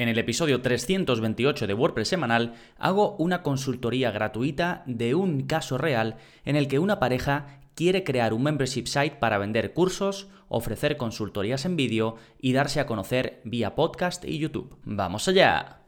En el episodio 328 de WordPress semanal hago una consultoría gratuita de un caso real en el que una pareja quiere crear un membership site para vender cursos, ofrecer consultorías en vídeo y darse a conocer vía podcast y YouTube. ¡Vamos allá!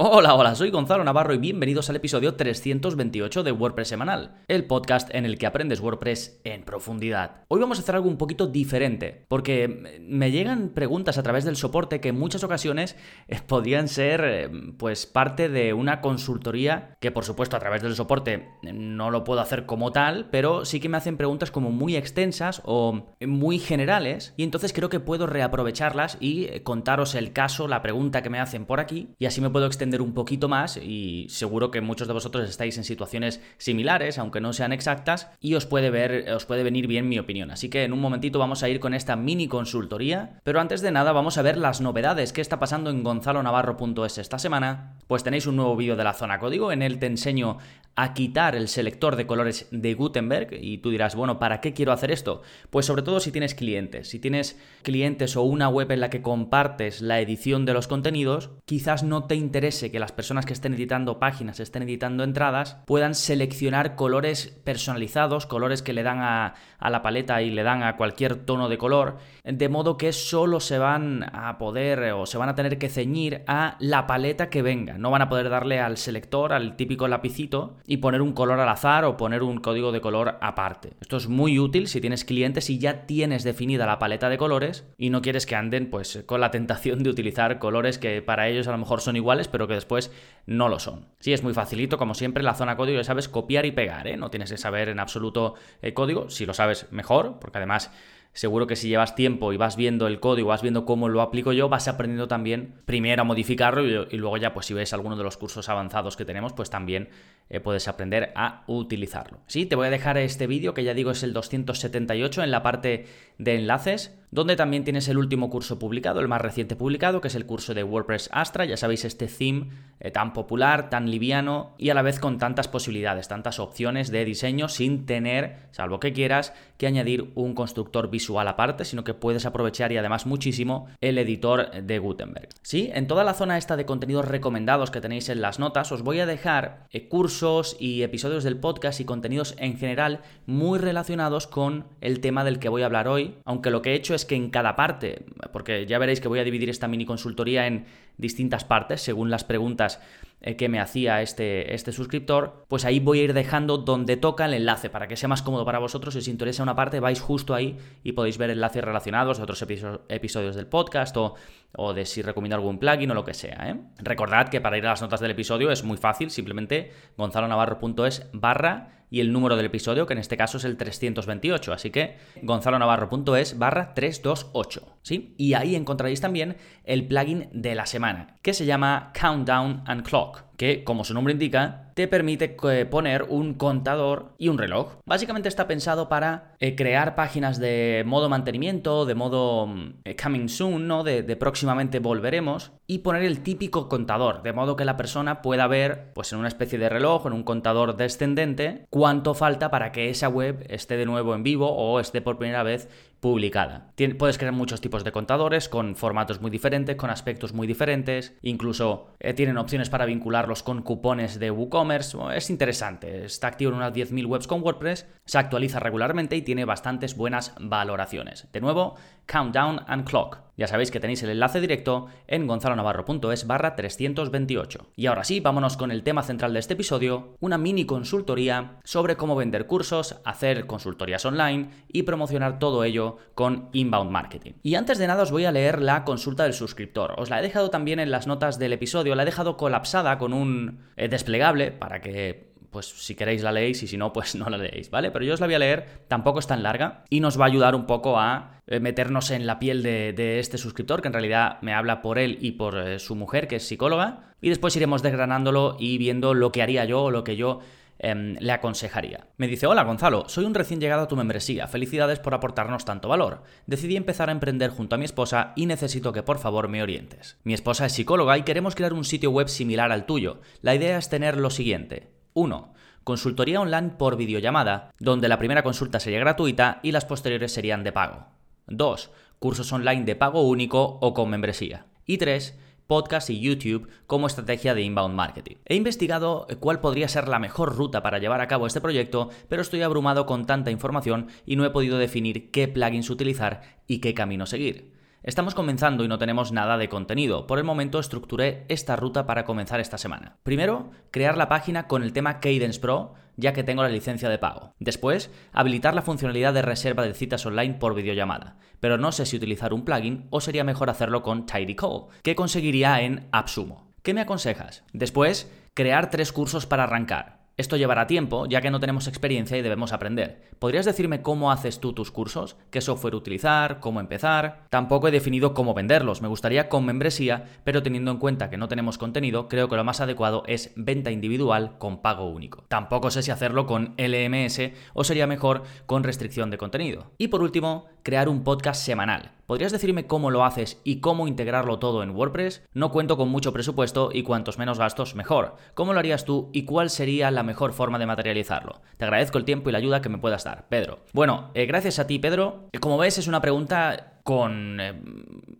Hola, hola, soy Gonzalo Navarro y bienvenidos al episodio 328 de WordPress Semanal, el podcast en el que aprendes WordPress en profundidad. Hoy vamos a hacer algo un poquito diferente, porque me llegan preguntas a través del soporte que en muchas ocasiones eh, podían ser eh, pues parte de una consultoría que por supuesto a través del soporte no lo puedo hacer como tal, pero sí que me hacen preguntas como muy extensas o muy generales y entonces creo que puedo reaprovecharlas y eh, contaros el caso, la pregunta que me hacen por aquí y así me puedo extender un poquito más y seguro que muchos de vosotros estáis en situaciones similares, aunque no sean exactas, y os puede ver, os puede venir bien mi opinión. Así que en un momentito vamos a ir con esta mini consultoría, pero antes de nada vamos a ver las novedades que está pasando en gonzalonavarro.es esta semana. Pues tenéis un nuevo vídeo de la zona código, en él te enseño a quitar el selector de colores de Gutenberg y tú dirás, bueno, ¿para qué quiero hacer esto? Pues sobre todo si tienes clientes. Si tienes clientes o una web en la que compartes la edición de los contenidos, quizás no te que las personas que estén editando páginas, estén editando entradas, puedan seleccionar colores personalizados, colores que le dan a, a la paleta y le dan a cualquier tono de color, de modo que solo se van a poder o se van a tener que ceñir a la paleta que venga. No van a poder darle al selector, al típico lapicito, y poner un color al azar o poner un código de color aparte. Esto es muy útil si tienes clientes y ya tienes definida la paleta de colores y no quieres que anden pues con la tentación de utilizar colores que para ellos a lo mejor son iguales pero que después no lo son. Sí, es muy facilito, como siempre, la zona código ya sabes copiar y pegar, ¿eh? No tienes que saber en absoluto el código, si lo sabes mejor, porque además seguro que si llevas tiempo y vas viendo el código, vas viendo cómo lo aplico yo, vas aprendiendo también primero a modificarlo y, luego ya pues si ves alguno de los cursos avanzados que tenemos, pues también eh, puedes aprender a utilizarlo. Sí, te voy a dejar este vídeo que ya digo es el 278 en la parte de enlaces donde también tienes el último curso publicado, el más reciente publicado, que es el curso de WordPress Astra, ya sabéis, este theme eh, tan popular, tan liviano y a la vez con tantas posibilidades, tantas opciones de diseño sin tener, salvo que quieras, que añadir un constructor visual aparte, sino que puedes aprovechar y además muchísimo el editor de Gutenberg. Sí, en toda la zona esta de contenidos recomendados que tenéis en las notas, os voy a dejar eh, cursos y episodios del podcast y contenidos en general muy relacionados con el tema del que voy a hablar hoy, aunque lo que he hecho es que en cada parte, porque ya veréis que voy a dividir esta mini consultoría en distintas partes según las preguntas eh, que me hacía este, este suscriptor, pues ahí voy a ir dejando donde toca el enlace para que sea más cómodo para vosotros. Si os interesa una parte, vais justo ahí y podéis ver enlaces relacionados a otros episodios del podcast o, o de si recomiendo algún plugin o lo que sea. ¿eh? Recordad que para ir a las notas del episodio es muy fácil, simplemente gonzalonavarro.es barra y el número del episodio, que en este caso es el 328. Así que gonzalonavarro.es barra 328. ¿sí? Y ahí encontraréis también el plugin de la semana, que se llama Countdown and Clock, que, como su nombre indica, te permite eh, poner un contador y un reloj. Básicamente está pensado para eh, crear páginas de modo mantenimiento, de modo mm, eh, coming soon, ¿no? De, de, próximamente volveremos, y poner el típico contador, de modo que la persona pueda ver, pues en una especie de reloj, en un contador descendente, cuánto falta para que esa web esté de nuevo en vivo o esté por primera vez publicada. puedes crear muchos tipos de contadores con formatos muy diferentes, con aspectos muy diferentes, incluso eh, tienen opciones para vincularlos con cupones de WooCommerce. Es interesante, está activo en unas 10.000 webs con WordPress, se actualiza regularmente y tiene bastantes buenas valoraciones. De nuevo, Countdown and Clock. Ya sabéis que tenéis el enlace directo en gonzalonavarro.es barra 328. Y ahora sí, vámonos con el tema central de este episodio, una mini consultoría sobre cómo vender cursos, hacer consultorías online y promocionar todo ello con inbound marketing. Y antes de nada os voy a leer la consulta del suscriptor. Os la he dejado también en las notas del episodio, la he dejado colapsada con un eh, desplegable para que pues si queréis la leéis y si no, pues no la leéis, ¿vale? Pero yo os la voy a leer, tampoco es tan larga y nos va a ayudar un poco a eh, meternos en la piel de, este suscriptor, que en realidad me habla por él y por eh, su mujer, que es psicóloga, y después iremos desgranándolo y viendo lo que haría yo o lo que yo em, le aconsejaría. Me dice, hola Gonzalo, soy un recién llegado a tu membresía, felicidades por aportarnos tanto valor. Decidí empezar a emprender junto a mi esposa y necesito que por favor me orientes. Mi esposa es psicóloga y queremos crear un sitio web similar al tuyo. La idea es tener lo siguiente. 1. consultoría online por videollamada, donde la primera consulta sería gratuita y las posteriores serían de pago. 2. Cursos online de pago único o con membresía. Y 3 podcast y YouTube como estrategia de inbound marketing. He investigado cuál podría ser la mejor ruta para llevar a cabo este proyecto, pero estoy abrumado con tanta información y no he podido definir qué plugins utilizar y qué camino seguir. Estamos comenzando y no tenemos nada de contenido. Por el momento estructuré esta ruta para comenzar esta semana. Primero, crear la página con el tema Cadence Pro, ya que tengo la licencia de pago. Después, habilitar la funcionalidad de reserva de citas online por videollamada. Pero no sé si utilizar un plugin o sería mejor hacerlo con Call, que conseguiría en AppSumo. ¿Qué me aconsejas? Después, crear tres cursos para arrancar. Esto llevará tiempo, ya que no tenemos experiencia y debemos aprender. ¿Podrías decirme cómo haces tú tus cursos? ¿Qué software utilizar? ¿Cómo empezar? Tampoco he definido cómo venderlos. Me gustaría con membresía, pero teniendo en cuenta que no tenemos contenido, creo que lo más adecuado es venta individual con pago único. Tampoco sé si hacerlo con LMS o sería mejor con restricción de contenido. Y por último, crear un podcast semanal. ¿Podrías decirme cómo lo haces y cómo integrarlo todo en WordPress? No cuento con mucho presupuesto y cuantos menos gastos mejor. ¿Cómo lo harías tú y cuál sería la mejor forma de materializarlo? Te agradezco el tiempo y la ayuda que me puedas dar, Pedro. Bueno, eh, gracias a ti, Pedro. Como ves, es una pregunta con eh,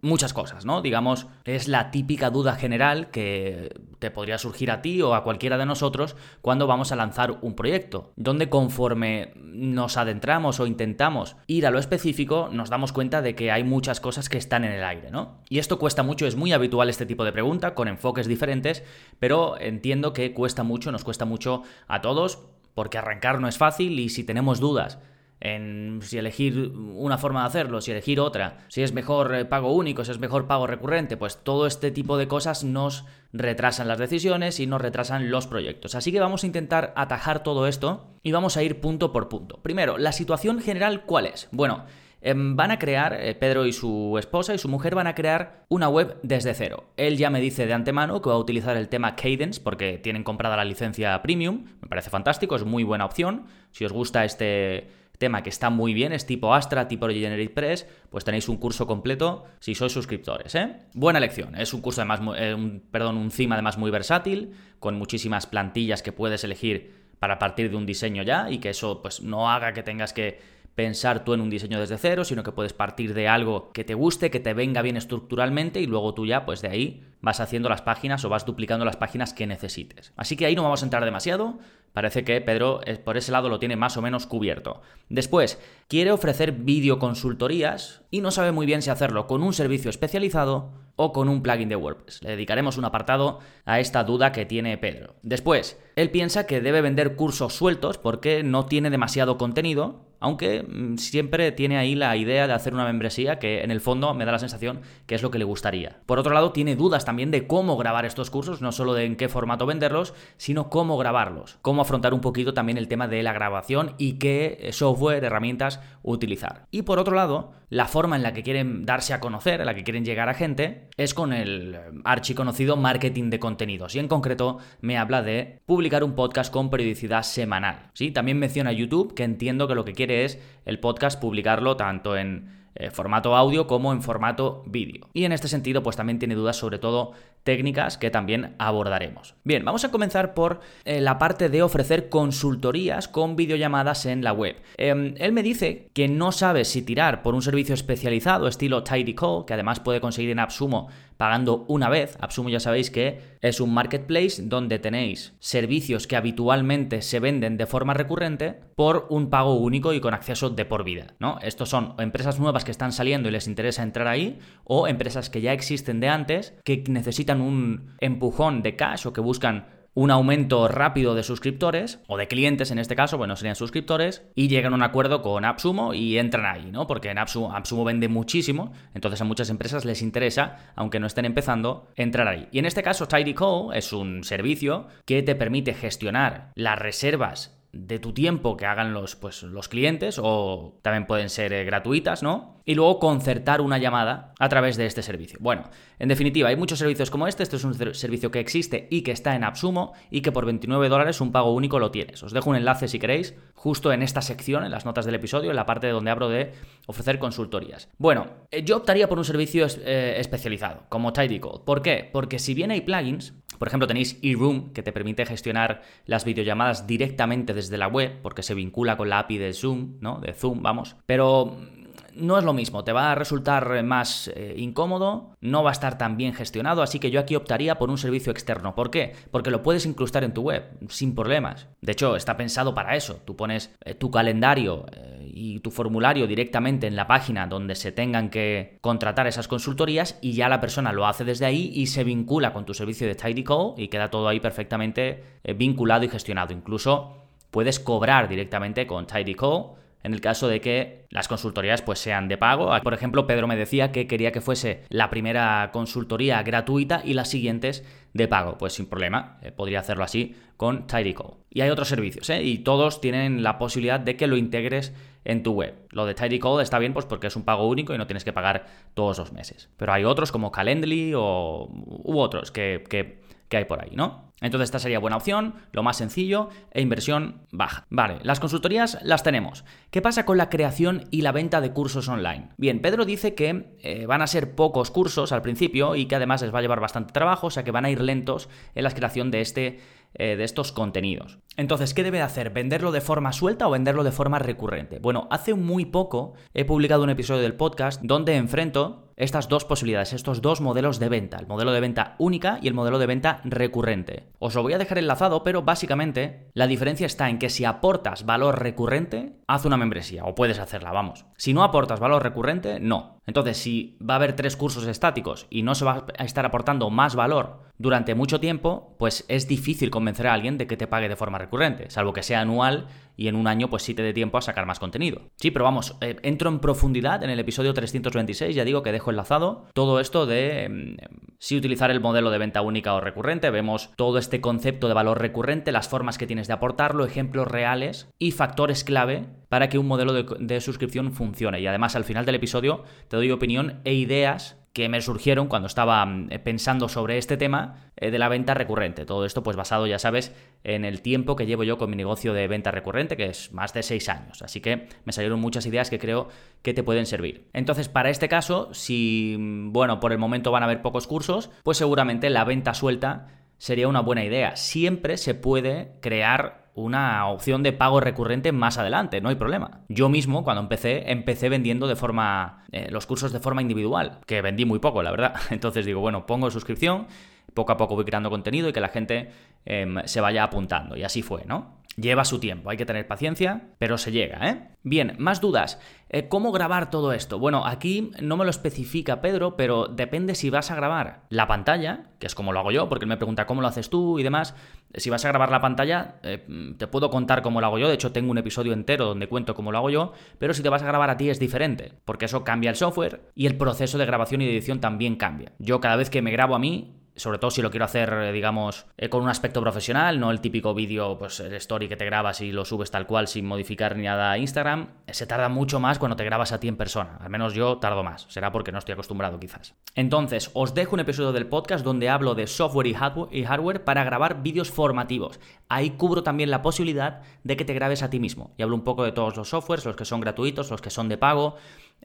muchas cosas, ¿no? Digamos, es la típica duda general que te podría surgir a ti o a cualquiera de nosotros cuando vamos a lanzar un proyecto, donde conforme nos adentramos o intentamos ir a lo específico, nos damos cuenta de que hay muchas cosas que están en el aire, ¿no? Y esto cuesta mucho, es muy habitual este tipo de pregunta, con enfoques diferentes, pero entiendo que cuesta mucho, nos cuesta mucho a todos, porque arrancar no es fácil y si tenemos dudas, en si elegir una forma de hacerlo, si elegir otra, si es mejor eh, pago único, si es mejor pago recurrente, pues todo este tipo de cosas nos retrasan las decisiones y nos retrasan los proyectos. Así que vamos a intentar atajar todo esto y vamos a ir punto por punto. Primero, la situación general, ¿cuál es? Bueno, em, van a crear, eh, Pedro y su esposa y su mujer van a crear una web desde cero. Él ya me dice de antemano que va a utilizar el tema Cadence porque tienen comprada la licencia premium, me parece fantástico, es muy buena opción. Si os gusta este tema que está muy bien, es tipo Astra, tipo Generate Press, pues tenéis un curso completo si sois suscriptores. ¿eh? Buena lección, es un curso además, eh, un, perdón, un además muy versátil, con muchísimas plantillas que puedes elegir para partir de un diseño ya y que eso pues no haga que tengas que pensar tú en un diseño desde cero, sino que puedes partir de algo que te guste, que te venga bien estructuralmente y luego tú ya pues de ahí vas haciendo las páginas o vas duplicando las páginas que necesites. Así que ahí no vamos a entrar demasiado, Parece que Pedro eh, por ese lado lo tiene más o menos cubierto. Después, quiere ofrecer videoconsultorías y no sabe muy bien si hacerlo con un servicio especializado o con un plugin de WordPress. Le dedicaremos un apartado a esta duda que tiene Pedro. Después, él piensa que debe vender cursos sueltos porque no tiene demasiado contenido aunque mm, siempre tiene ahí la idea de hacer una membresía que en el fondo me da la sensación que es lo que le gustaría. Por otro lado, tiene dudas también de cómo grabar estos cursos, no solo de en qué formato venderlos, sino cómo grabarlos, cómo afrontar un poquito también el tema de la grabación y qué software, herramientas utilizar. Y por otro lado, la forma en la que quieren darse a conocer, en la que quieren llegar a gente, es con el eh, archiconocido marketing de contenidos. Y en concreto me habla de publicar un podcast con periodicidad semanal. ¿sí? También menciona YouTube, que entiendo que lo que quiere es el podcast publicarlo tanto en eh, formato audio como en formato vídeo. Y en este sentido, pues también tiene dudas sobre todo técnicas que también abordaremos. Bien, vamos a comenzar por eh, la parte de ofrecer consultorías con videollamadas en la web. Em, él me dice que no sabe si tirar por un servicio especializado estilo Tidy Call, que además puede conseguir en AppSumo pagando una vez. AppSumo ya sabéis que es un marketplace donde tenéis servicios que habitualmente se venden de forma recurrente por un pago único y con acceso de por vida, ¿no? Estos son empresas nuevas que están saliendo y les interesa entrar ahí o empresas que ya existen de antes que necesitan un empujón de cash o que buscan un aumento rápido de suscriptores, o de clientes en este caso, bueno, serían suscriptores, y llegan a un acuerdo con AppSumo y entran ahí, ¿no? Porque en AppSumo, AppSumo vende muchísimo, entonces a muchas empresas les interesa, aunque no estén empezando, entrar ahí. Y en este caso, TidyCall es un servicio que te permite gestionar las reservas de tu tiempo que hagan los, pues, los clientes o también pueden ser eh, gratuitas, ¿no? Y luego concertar una llamada a través de este servicio. Bueno, en definitiva, hay muchos servicios como este. Este es un servicio que existe y que está en AppSumo y que por 29 dólares un pago único lo tienes. Os dejo un enlace si queréis, justo en esta sección, en las notas del episodio, en la parte donde hablo de ofrecer consultorías. Bueno, eh, yo optaría por un servicio eh, especializado, como TidyCall. ¿Por qué? Porque si bien hay plugins, Por ejemplo, tenéis eRoom, que te permite gestionar las videollamadas directamente desde la web, porque se vincula con la API de Zoom, ¿no? De Zoom, vamos. Pero no es lo mismo, te va a resultar más eh, incómodo, no va a estar tan bien gestionado, así que yo aquí optaría por un servicio externo. ¿Por qué? Porque lo puedes incrustar en tu web sin problemas. De hecho, está pensado para eso. Tú pones eh, tu calendario eh, y tu formulario directamente en la página donde se tengan que contratar esas consultorías y ya la persona lo hace desde ahí y se vincula con tu servicio de Tidy Call y queda todo ahí perfectamente vinculado y gestionado. Incluso puedes cobrar directamente con Tidy Call en el caso de que las consultorías pues sean de pago. Por ejemplo, Pedro me decía que quería que fuese la primera consultoría gratuita y las siguientes de pago. Pues sin problema, eh, podría hacerlo así con TidyCall. Y hay otros servicios, ¿eh? y todos tienen la posibilidad de que lo integres en tu web. Lo de TidyCall está bien pues porque es un pago único y no tienes que pagar todos los meses. Pero hay otros como Calendly o, u otros que, que, que hay por ahí, ¿no? Entonces esta sería buena opción, lo más sencillo e inversión baja. Vale, las consultorías las tenemos. ¿Qué pasa con la creación y la venta de cursos online? Bien, Pedro dice que eh, van a ser pocos cursos al principio y que además les va a llevar bastante trabajo, o sea que van a ir lentos en la creación de este eh, de estos contenidos. Entonces, ¿qué debe hacer? ¿Venderlo de forma suelta o venderlo de forma recurrente? Bueno, hace muy poco he publicado un episodio del podcast donde enfrento estas dos posibilidades, estos dos modelos de venta, el modelo de venta única y el modelo de venta recurrente. Os lo voy a dejar enlazado, pero básicamente la diferencia está en que si aportas valor recurrente, haz una membresía o puedes hacerla, vamos. Si no aportas valor recurrente, no. Entonces, si va a haber tres cursos estáticos y no se va a estar aportando más valor durante mucho tiempo, pues es difícil convencer a alguien de que te pague de forma recurrente, salvo que sea anual y en un año pues sí te dé tiempo a sacar más contenido. Sí, pero vamos, eh, entro en profundidad en el episodio 326, ya digo que dejo enlazado todo esto de mm, si utilizar el modelo de venta única o recurrente, vemos todo este concepto de valor recurrente, las formas que tienes de aportarlo, ejemplos reales y factores clave para que un modelo de, de suscripción funcione. Y además al final del episodio te doy opinión e ideas que me surgieron cuando estaba mm, eh, pensando sobre este tema eh, de la venta recurrente. Todo esto pues basado, ya sabes, en el tiempo que llevo yo con mi negocio de venta recurrente, que es más de seis años. Así que me salieron muchas ideas que creo que te pueden servir. Entonces, para este caso, si, mm, bueno, por el momento van a haber pocos cursos, pues seguramente la venta suelta sería una buena idea. Siempre se puede crear una opción de pago recurrente más adelante, no hay problema. Yo mismo, cuando empecé, empecé vendiendo de forma eh, los cursos de forma individual, que vendí muy poco, la verdad. Entonces digo, bueno, pongo suscripción, poco a poco voy creando contenido y que la gente em, se vaya apuntando. Y así fue, ¿no? Lleva su tiempo, hay que tener paciencia, pero se llega, ¿eh? Bien, más dudas. Eh, ¿Cómo grabar todo esto? Bueno, aquí no me lo especifica Pedro, pero depende si vas a grabar la pantalla, que es como lo hago yo, porque él me pregunta cómo lo haces tú y demás. Si vas a grabar la pantalla, eh, te puedo contar cómo lo hago yo, de hecho tengo un episodio entero donde cuento cómo lo hago yo, pero si te vas a grabar a ti es diferente, porque eso cambia el software y el proceso de grabación y de edición también cambia. Yo cada vez que me grabo a mí, sobre todo si lo quiero hacer, eh, digamos, eh, con un aspecto profesional, no el típico vídeo, pues el story que te grabas y lo subes tal cual sin modificar ni nada a Instagram, se tarda mucho más cuando te grabas a ti en persona. Al menos yo tardo más, será porque no estoy acostumbrado quizás. Entonces, os dejo un episodio del podcast donde hablo de software y hardware para grabar vídeos formativos. Ahí cubro también la posibilidad de que te grabes a ti mismo. Y hablo un poco de todos los softwares, los que son gratuitos, los que son de pago,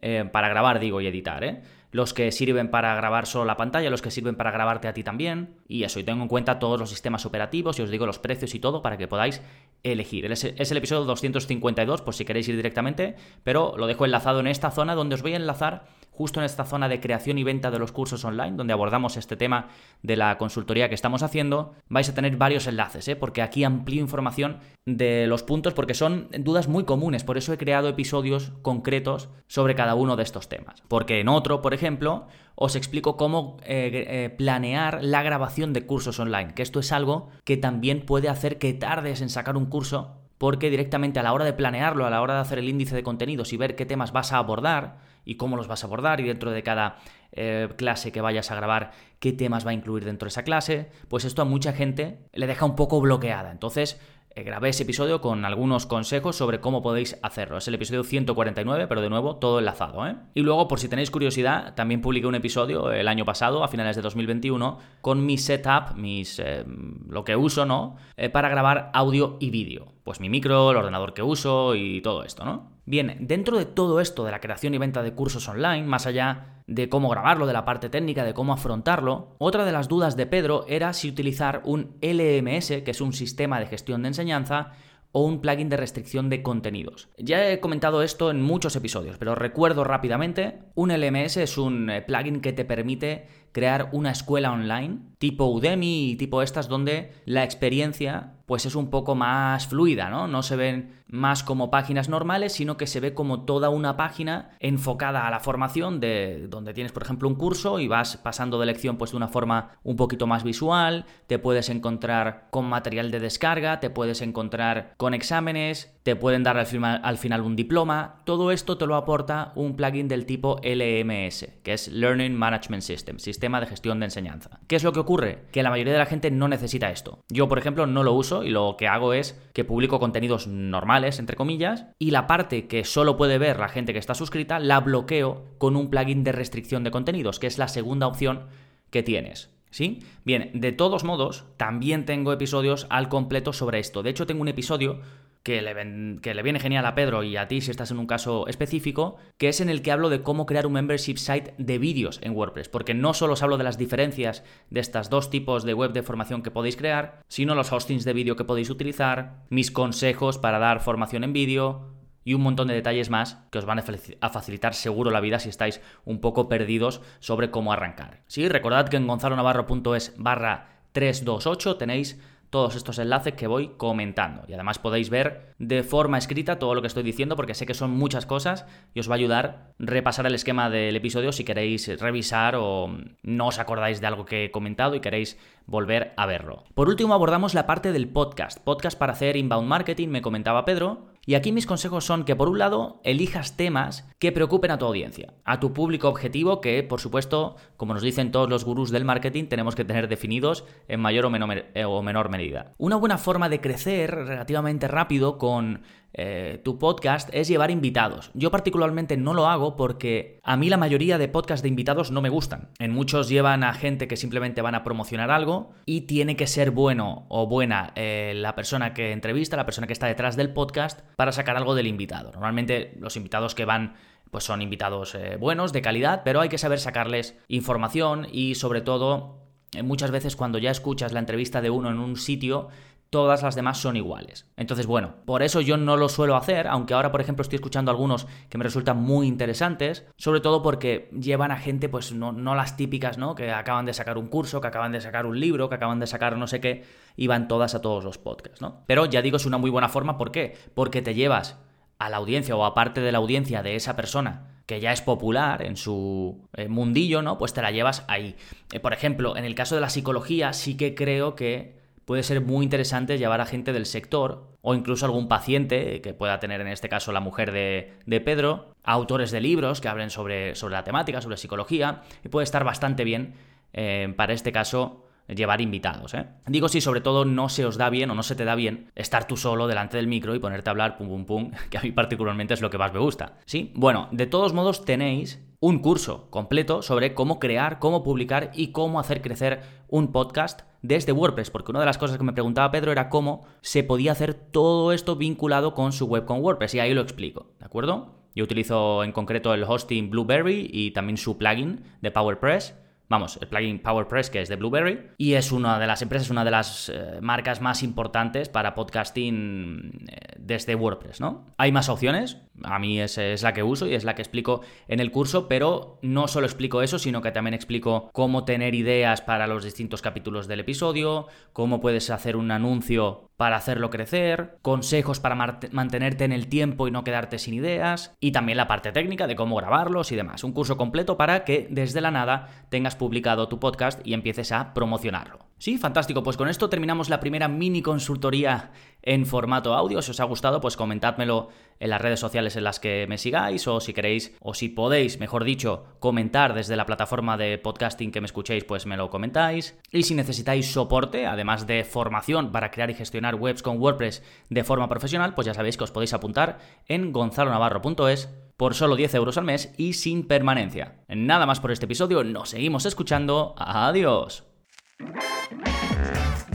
eh, para grabar, digo, y editar, ¿eh? los que sirven para grabar solo la pantalla, los que sirven para grabarte a ti también, y eso, y tengo en cuenta todos los sistemas operativos y os digo los precios y todo para que podáis elegir. Es, es el episodio 252 por si queréis ir directamente, pero lo dejo enlazado en esta zona donde os voy a enlazar justo en esta zona de creación y venta de los cursos online, donde abordamos este tema de la consultoría que estamos haciendo, vais a tener varios enlaces, ¿eh? porque aquí amplío información de los puntos, porque son dudas muy comunes, por eso he creado episodios concretos sobre cada uno de estos temas. Porque en otro, por ejemplo, os explico cómo eh, eh, planear la grabación de cursos online, que esto es algo que también puede hacer que tardes en sacar un curso porque directamente a la hora de planearlo, a la hora de hacer el índice de contenidos y ver qué temas vas a abordar y cómo los vas a abordar y dentro de cada eh, clase que vayas a grabar, qué temas va a incluir dentro de esa clase, pues esto a mucha gente le deja un poco bloqueada. Entonces, grabé ese episodio con algunos consejos sobre cómo podéis hacerlo. Es el episodio 149, pero de nuevo todo enlazado. ¿eh? Y luego, por si tenéis curiosidad, también publiqué un episodio el año pasado, a finales de 2021, con mi setup, mis, eh, lo que uso, ¿no? para grabar audio y vídeo. Pues mi micro, el ordenador que uso y todo esto, ¿no? Bien, dentro de todo esto de la creación y venta de cursos online, más allá de cómo grabarlo, de la parte técnica, de cómo afrontarlo, otra de las dudas de Pedro era si utilizar un LMS, que es un sistema de gestión de enseñanza, o un plugin de restricción de contenidos. Ya he comentado esto en muchos episodios, pero recuerdo rápidamente, un LMS es un eh, plugin que te permite crear una escuela online tipo Udemy y tipo estas donde la experiencia pues es un poco más fluida, ¿no? No se ven más como páginas normales, sino que se ve como toda una página enfocada a la formación de donde tienes, por ejemplo, un curso y vas pasando de lección pues de una forma un poquito más visual, te puedes encontrar con material de descarga, te puedes encontrar con exámenes, te pueden dar al final, al final un diploma, todo esto te lo aporta un plugin del tipo LMS, que es Learning Management System, sistema de gestión de enseñanza. ¿Qué es lo que ocurre? Que la mayoría de la gente no necesita esto. Yo, por ejemplo, no lo uso y lo que hago es que publico contenidos normales, entre comillas, y la parte que solo puede ver la gente que está suscrita la bloqueo con un plugin de restricción de contenidos, que es la segunda opción que tienes. ¿Sí? Bien, de todos modos, también tengo episodios al completo sobre esto. De hecho, tengo un episodio que le, que le, viene genial a Pedro y a ti si estás en un caso específico, que es en el que hablo de cómo crear un membership site de vídeos en WordPress, porque no solo os hablo de las diferencias de estos dos tipos de web de formación que podéis crear, sino los hostings de vídeo que podéis utilizar, mis consejos para dar formación en vídeo, y un montón de detalles más que os van a facilitar seguro la vida si estáis un poco perdidos sobre cómo arrancar. Sí, recordad que en gonzalonavarro.es barra 328 tenéis todos estos enlaces que voy comentando. Y además podéis ver de forma escrita todo lo que estoy diciendo porque sé que son muchas cosas y os va a ayudar repasar el esquema del episodio si queréis revisar o no os acordáis de algo que he comentado y queréis volver a verlo. Por último abordamos la parte del podcast. Podcast para hacer inbound marketing, me comentaba Pedro. Y aquí mis consejos son que por un lado elijas temas que preocupen a tu audiencia, a tu público objetivo que por supuesto, como nos dicen todos los gurús del marketing, tenemos que tener definidos en mayor o menor, eh, o menor medida. Una buena forma de crecer relativamente rápido con eh, tu podcast es llevar invitados. Yo particularmente no lo hago porque a mí la mayoría de podcasts de invitados no me gustan. En muchos llevan a gente que simplemente van a promocionar algo y tiene que ser bueno o buena eh, la persona que entrevista, la persona que está detrás del podcast para sacar algo del invitado. Normalmente los invitados que van pues son invitados eh, buenos, de calidad, pero hay que saber sacarles información y sobre todo muchas veces cuando ya escuchas la entrevista de uno en un sitio todas las demás son iguales. Entonces, bueno, por eso yo no lo suelo hacer, aunque ahora, por ejemplo, estoy escuchando algunos que me resultan muy interesantes, sobre todo porque llevan a gente, pues no, no las típicas, ¿no? Que acaban de sacar un curso, que acaban de sacar un libro, que acaban de sacar no sé qué, y van todas a todos los podcasts, ¿no? Pero ya digo, es una muy buena forma, ¿por qué? Porque te llevas a la audiencia o a parte de la audiencia de esa persona que ya es popular en su eh, mundillo, ¿no? Pues te la llevas ahí. Eh, por ejemplo, en el caso de la psicología, sí que creo que puede ser muy interesante llevar a gente del sector o incluso algún paciente que pueda tener en este caso la mujer de, Pedro, autores de libros que hablen sobre, sobre, la temática, sobre psicología, y puede estar bastante bien eh, para este caso llevar invitados. ¿eh? Digo si sobre todo no se os da bien o no se te da bien estar tú solo delante del micro y ponerte a hablar pum pum pum, que a mí particularmente es lo que más me gusta. ¿Sí? Bueno, de todos modos tenéis un curso completo sobre cómo crear, cómo publicar y cómo hacer crecer un podcast desde WordPress, porque una de las cosas que me preguntaba Pedro era cómo se podía hacer todo esto vinculado con su web con WordPress, y ahí lo explico, ¿de acuerdo? Yo utilizo en concreto el hosting Blueberry y también su plugin de PowerPress vamos, el plugin PowerPress que es de Blueberry y es una de las empresas, una de las eh, marcas más importantes para podcasting eh, desde WordPress, ¿no? Hay más opciones, a mí es, es, la que uso y es la que explico en el curso, pero no solo explico eso, sino que también explico cómo tener ideas para los distintos capítulos del episodio, cómo puedes hacer un anuncio para hacerlo crecer, consejos para mantenerte en el tiempo y no quedarte sin ideas, y también la parte técnica de cómo grabarlos y demás. Un curso completo para que desde la nada tengas publicado tu podcast y empieces a promocionarlo. Sí, fantástico. Pues con esto terminamos la primera mini consultoría en formato audio. Si os ha gustado, pues comentádmelo en las redes sociales en las que me sigáis o si queréis o si podéis, mejor dicho, comentar desde la plataforma de podcasting que me escuchéis, pues me lo comentáis. Y si necesitáis soporte, además de formación para crear y gestionar webs con WordPress de forma profesional, pues ya sabéis que os podéis apuntar en gonzalonavarro.es por solo 10 euros al mes y sin permanencia. Nada más por este episodio, nos seguimos escuchando. Adiós. めっちゃいい!